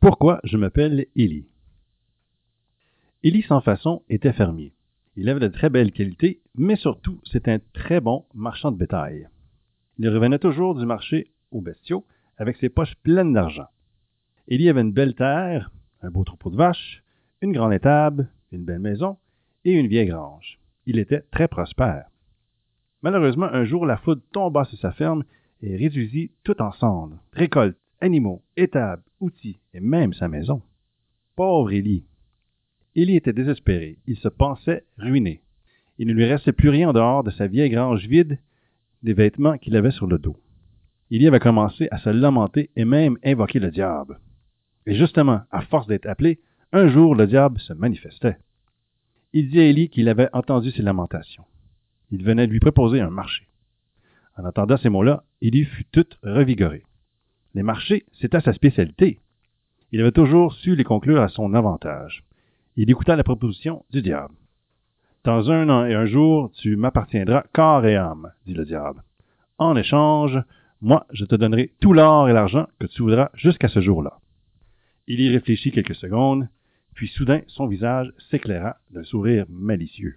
Pourquoi je m'appelle Élie? Élie sans façon était fermier. Il avait de très belles qualités, mais surtout, c'était un très bon marchand de bétail. Il revenait toujours du marché aux bestiaux avec ses poches pleines d'argent. Élie avait une belle terre, un beau troupeau de vaches, une grande étable, une belle maison et une vieille grange. Il était très prospère. Malheureusement, un jour, la foudre tomba sur sa ferme et réduisit tout en cendres, récoltes, animaux, étables, outils et même sa maison. Pauvre Élie! Élie était désespéré. Il se pensait ruiné. Il ne lui restait plus rien en dehors de sa vieille grange vide, des vêtements qu'il avait sur le dos. Élie avait commencé à se lamenter et même invoquer le diable. Et justement, à force d'être appelé, un jour le diable se manifestait. Il dit à Élie qu'il avait entendu ses lamentations. Il venait lui proposer un marché. En entendant ces mots-là, Élie fut tout revigoré. Les marchés, c'était sa spécialité. Il avait toujours su les conclure à son avantage. Il écouta la proposition du diable. Dans un an et un jour, tu m'appartiendras corps et âme, dit le diable. En échange, moi, je te donnerai tout l'or et l'argent que tu voudras jusqu'à ce jour-là. Il y réfléchit quelques secondes, puis soudain son visage s'éclaira d'un sourire malicieux.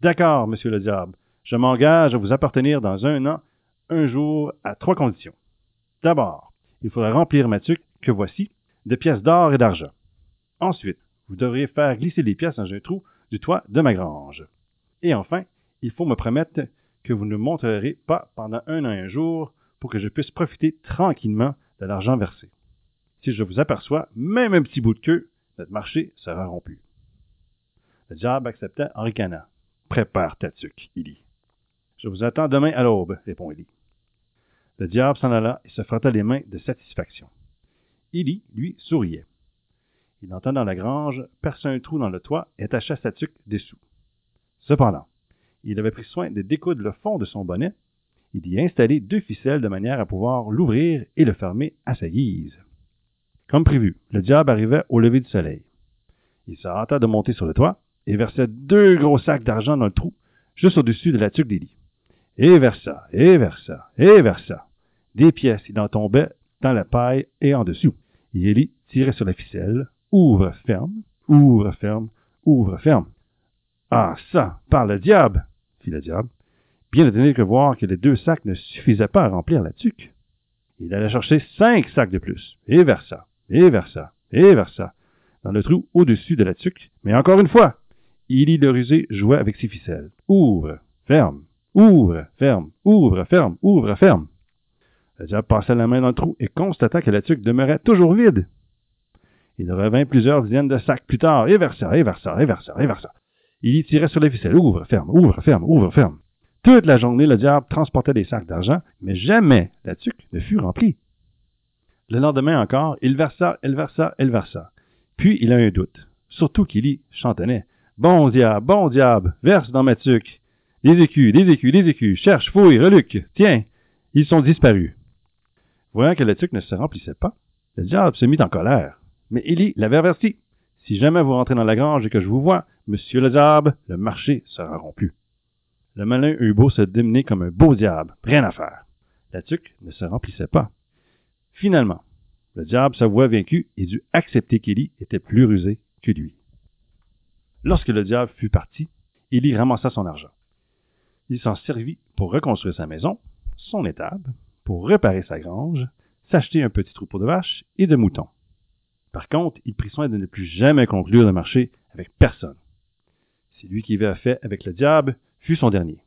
D'accord, monsieur le diable, je m'engage à vous appartenir dans un an, un jour, à trois conditions. D'abord, il faudra remplir ma tuque, que voici, de pièces d'or et d'argent. Ensuite, vous devriez faire glisser les pièces dans un trou du toit de ma grange. Et enfin, il faut me promettre que vous ne montrerez pas pendant un an et un jour pour que je puisse profiter tranquillement de l'argent versé. Si je vous aperçois, même un petit bout de queue, notre marché sera rompu. Le diable accepta en ricanant. Prépare ta tuque, Élie. Je vous attends demain à l'aube, répond Élie. Le diable s'en alla et se frotta les mains de satisfaction. Élie, lui, souriait. Il entend dans la grange, perça un trou dans le toit et attacha sa tuque dessous. Cependant, il avait pris soin de découdre le fond de son bonnet et d'y installer deux ficelles de manière à pouvoir l'ouvrir et le fermer à sa guise. Comme prévu, le diable arrivait au lever du soleil. Il se hâta de monter sur le toit et versa deux gros sacs d'argent dans le trou, juste au-dessus de la tuque d'Élie. Et versa, et versa, et versa. Des pièces, il en tombait dans la paille et en dessous. Et Élie tirait sur la ficelle, ouvre, ferme, ouvre, ferme, ouvre, ferme. Ah, ça, par le diable, fit le diable, bien étonné que voir que les deux sacs ne suffisaient pas à remplir la tuque. Il allait chercher cinq sacs de plus, et versa, et versa, et versa, dans le trou au-dessus de la tuque, mais encore une fois, Élie le rusé jouait avec ses ficelles. Ouvre, ferme, ouvre, ferme, ouvre, ferme, ouvre, ferme. Le diable passa la main dans le trou et constata que la tuque demeurait toujours vide. Il revint plusieurs dizaines de sacs plus tard, et versa, et versa, et versa, et versa. Il y tirait sur les ficelles. Ouvre, ferme, ouvre, ferme, ouvre, ferme. Toute la journée, le diable transportait des sacs d'argent, mais jamais la tuque ne fut remplie. Le lendemain encore, il versa, il versa, il versa. Puis il a un doute. Surtout qu'il y chantonnait. Bon diable, bon diable, verse dans ma tuque. Des écus, des écus, des écus, cherche, fouille, reluque. Tiens, ils sont disparus. Voyant que la tuque ne se remplissait pas, le diable se mit en colère. Mais Élie l'avait averti. Si jamais vous rentrez dans la grange et que je vous vois, monsieur le diable, le marché sera rompu. Le malin eut beau se démener comme un beau diable, rien à faire. La tuque ne se remplissait pas. Finalement, le diable s'avoua vaincu et dut accepter qu'Élie était plus rusé que lui. Lorsque le diable fut parti, Élie ramassa son argent. Il s'en servit pour reconstruire sa maison, son étable, pour réparer sa grange, s'acheter un petit troupeau de vaches et de moutons. Par contre, il prit soin de ne plus jamais conclure de marché avec personne. Celui qui avait fait avec le diable fut son dernier.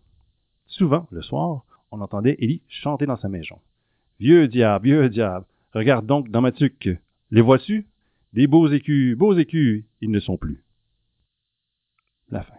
Souvent, le soir, on entendait Élie chanter dans sa maison. Vieux diable, vieux diable, regarde donc dans ma tuque. Les vois-tu? Des beaux écus, beaux écus, ils ne sont plus. La fin.